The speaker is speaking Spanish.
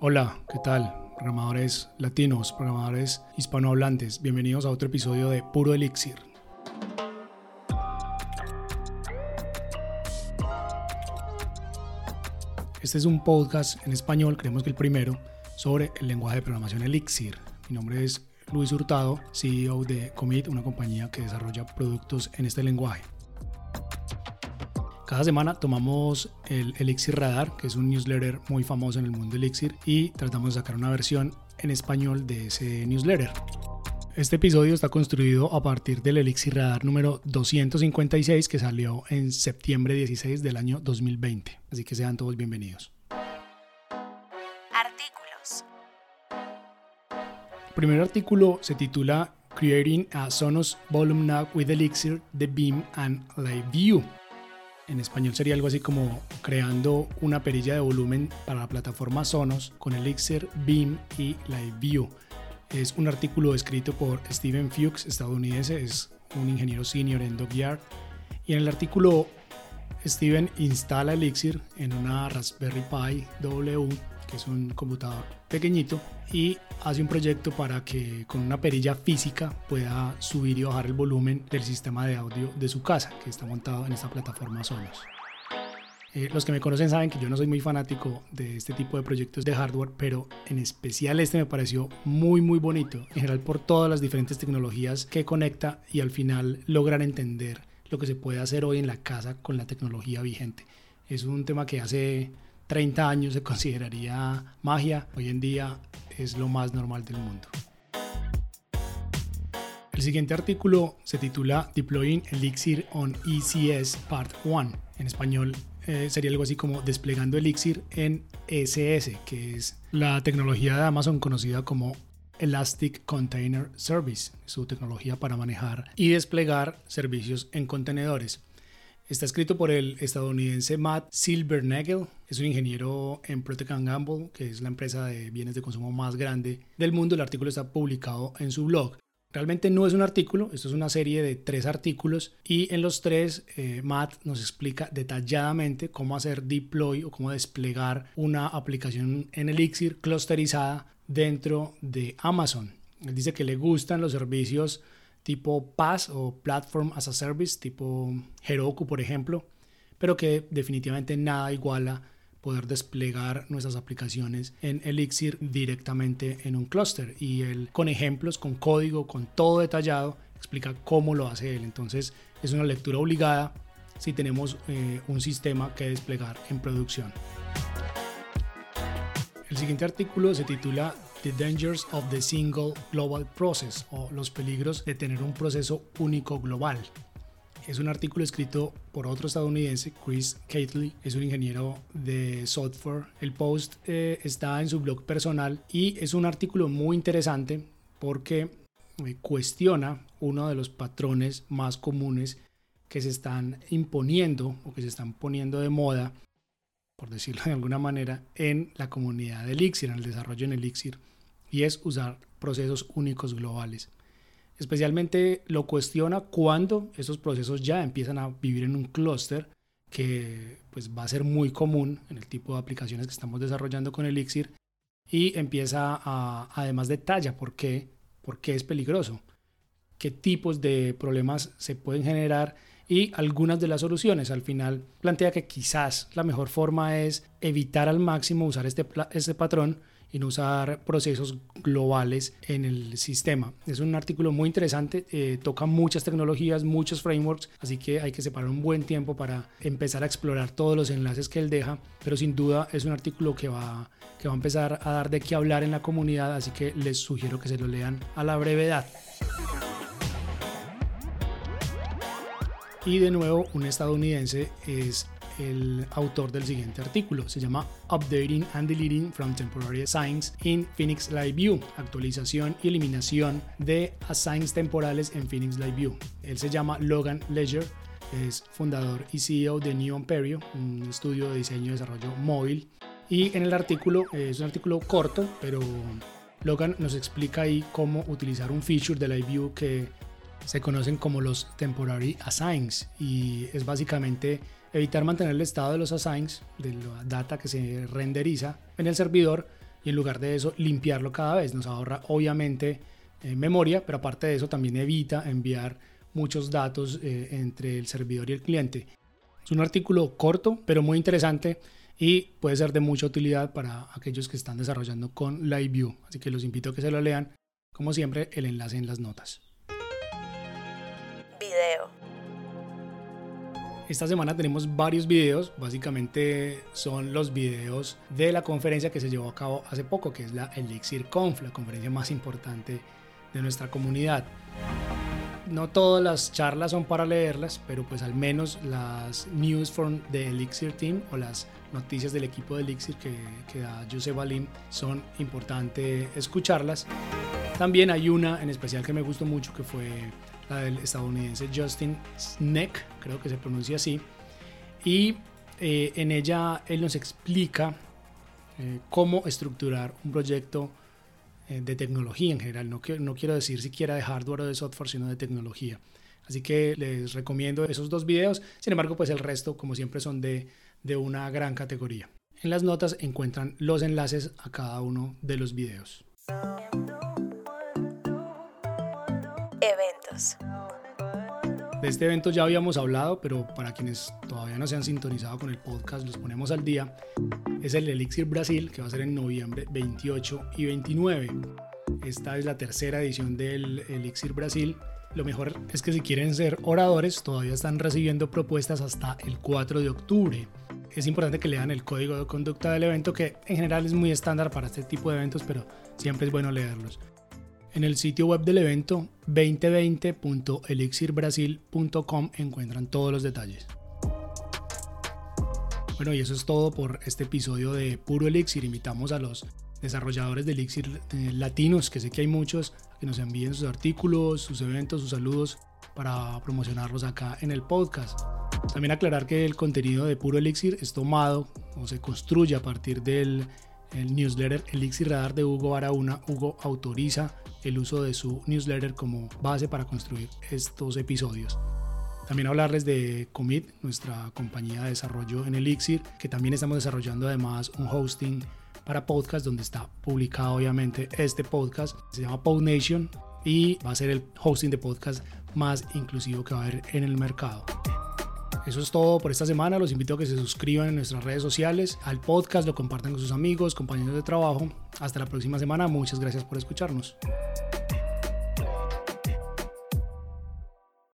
Hola, ¿qué tal? Programadores latinos, programadores hispanohablantes, bienvenidos a otro episodio de Puro Elixir. Este es un podcast en español, creemos que el primero, sobre el lenguaje de programación Elixir. Mi nombre es Luis Hurtado, CEO de Commit, una compañía que desarrolla productos en este lenguaje. Cada semana tomamos el Elixir Radar, que es un newsletter muy famoso en el mundo Elixir, y tratamos de sacar una versión en español de ese newsletter. Este episodio está construido a partir del Elixir Radar número 256 que salió en septiembre 16 del año 2020. Así que sean todos bienvenidos. Primer artículo se titula Creating a Sonos Volume Knob with Elixir, The Beam and Live View. En español sería algo así como creando una perilla de volumen para la plataforma Sonos con Elixir, Beam y Live View. Es un artículo escrito por Steven Fuchs, estadounidense, es un ingeniero senior en Dogyard. Y en el artículo, Steven instala Elixir en una Raspberry Pi W que es un computador pequeñito, y hace un proyecto para que con una perilla física pueda subir y bajar el volumen del sistema de audio de su casa, que está montado en esta plataforma Sonos. Eh, los que me conocen saben que yo no soy muy fanático de este tipo de proyectos de hardware, pero en especial este me pareció muy muy bonito, en general por todas las diferentes tecnologías que conecta y al final lograr entender lo que se puede hacer hoy en la casa con la tecnología vigente. Es un tema que hace 30 años se consideraría magia, hoy en día es lo más normal del mundo. El siguiente artículo se titula Deploying Elixir on ECS Part 1. En español eh, sería algo así como desplegando Elixir en ECS, que es la tecnología de Amazon conocida como Elastic Container Service, su tecnología para manejar y desplegar servicios en contenedores. Está escrito por el estadounidense Matt Silbernagel. Es un ingeniero en Procter Gamble, que es la empresa de bienes de consumo más grande del mundo. El artículo está publicado en su blog. Realmente no es un artículo, esto es una serie de tres artículos y en los tres eh, Matt nos explica detalladamente cómo hacer deploy o cómo desplegar una aplicación en Elixir clusterizada dentro de Amazon. Él dice que le gustan los servicios tipo PaaS o Platform as a Service, tipo Heroku, por ejemplo, pero que definitivamente nada iguala poder desplegar nuestras aplicaciones en Elixir directamente en un clúster y él con ejemplos, con código, con todo detallado, explica cómo lo hace él. Entonces es una lectura obligada si tenemos eh, un sistema que desplegar en producción. El siguiente artículo se titula The Dangers of the Single Global Process o los peligros de tener un proceso único global. Es un artículo escrito por otro estadounidense, Chris Catley, es un ingeniero de software. El post eh, está en su blog personal y es un artículo muy interesante porque eh, cuestiona uno de los patrones más comunes que se están imponiendo o que se están poniendo de moda por decirlo de alguna manera, en la comunidad de Elixir, en el desarrollo en Elixir, y es usar procesos únicos globales. Especialmente lo cuestiona cuando esos procesos ya empiezan a vivir en un clúster, que pues va a ser muy común en el tipo de aplicaciones que estamos desarrollando con Elixir, y empieza a, además detalla por qué, por qué es peligroso, qué tipos de problemas se pueden generar y algunas de las soluciones. Al final plantea que quizás la mejor forma es evitar al máximo usar este, este patrón y no usar procesos globales en el sistema. Es un artículo muy interesante, eh, toca muchas tecnologías, muchos frameworks, así que hay que separar un buen tiempo para empezar a explorar todos los enlaces que él deja, pero sin duda es un artículo que va, que va a empezar a dar de qué hablar en la comunidad, así que les sugiero que se lo lean a la brevedad. Y de nuevo, un estadounidense es el autor del siguiente artículo. Se llama Updating and Deleting from Temporary Assigns in Phoenix Live View. Actualización y eliminación de assigns temporales en Phoenix Live View. Él se llama Logan Ledger. Es fundador y CEO de New Imperio, un estudio de diseño y desarrollo móvil. Y en el artículo, es un artículo corto, pero Logan nos explica ahí cómo utilizar un feature de Live View que se conocen como los temporary assigns y es básicamente evitar mantener el estado de los assigns, de la data que se renderiza en el servidor y en lugar de eso limpiarlo cada vez. Nos ahorra obviamente eh, memoria, pero aparte de eso también evita enviar muchos datos eh, entre el servidor y el cliente. Es un artículo corto, pero muy interesante y puede ser de mucha utilidad para aquellos que están desarrollando con LiveView. Así que los invito a que se lo lean. Como siempre, el enlace en las notas. Video. Esta semana tenemos varios videos, básicamente son los videos de la conferencia que se llevó a cabo hace poco, que es la Elixir Conf, la conferencia más importante de nuestra comunidad no todas las charlas son para leerlas, pero pues al menos las news from the Elixir Team o las noticias del equipo de Elixir que, que da Joseph Alim son importantes escucharlas. También hay una en especial que me gustó mucho que fue la del estadounidense Justin Sneck, creo que se pronuncia así, y eh, en ella él nos explica eh, cómo estructurar un proyecto eh, de tecnología en general. No, no quiero decir siquiera de hardware o de software, sino de tecnología. Así que les recomiendo esos dos videos. Sin embargo, pues el resto, como siempre, son de, de una gran categoría. En las notas encuentran los enlaces a cada uno de los videos. De este evento ya habíamos hablado, pero para quienes todavía no se han sintonizado con el podcast, los ponemos al día. Es el Elixir Brasil, que va a ser en noviembre 28 y 29. Esta es la tercera edición del Elixir Brasil. Lo mejor es que si quieren ser oradores, todavía están recibiendo propuestas hasta el 4 de octubre. Es importante que lean el código de conducta del evento, que en general es muy estándar para este tipo de eventos, pero siempre es bueno leerlos. En el sitio web del evento 2020.elixirbrasil.com encuentran todos los detalles. Bueno, y eso es todo por este episodio de Puro Elixir. Invitamos a los desarrolladores de Elixir eh, latinos, que sé que hay muchos, que nos envíen sus artículos, sus eventos, sus saludos para promocionarlos acá en el podcast. También aclarar que el contenido de Puro Elixir es tomado o se construye a partir del el newsletter Elixir Radar de Hugo Barahona. Hugo autoriza el uso de su newsletter como base para construir estos episodios. También hablarles de Commit, nuestra compañía de desarrollo en Elixir, que también estamos desarrollando además un hosting para podcast donde está publicado obviamente este podcast. Se llama PodNation y va a ser el hosting de podcast más inclusivo que va a haber en el mercado. Eso es todo por esta semana. Los invito a que se suscriban en nuestras redes sociales, al podcast, lo compartan con sus amigos, compañeros de trabajo. Hasta la próxima semana. Muchas gracias por escucharnos.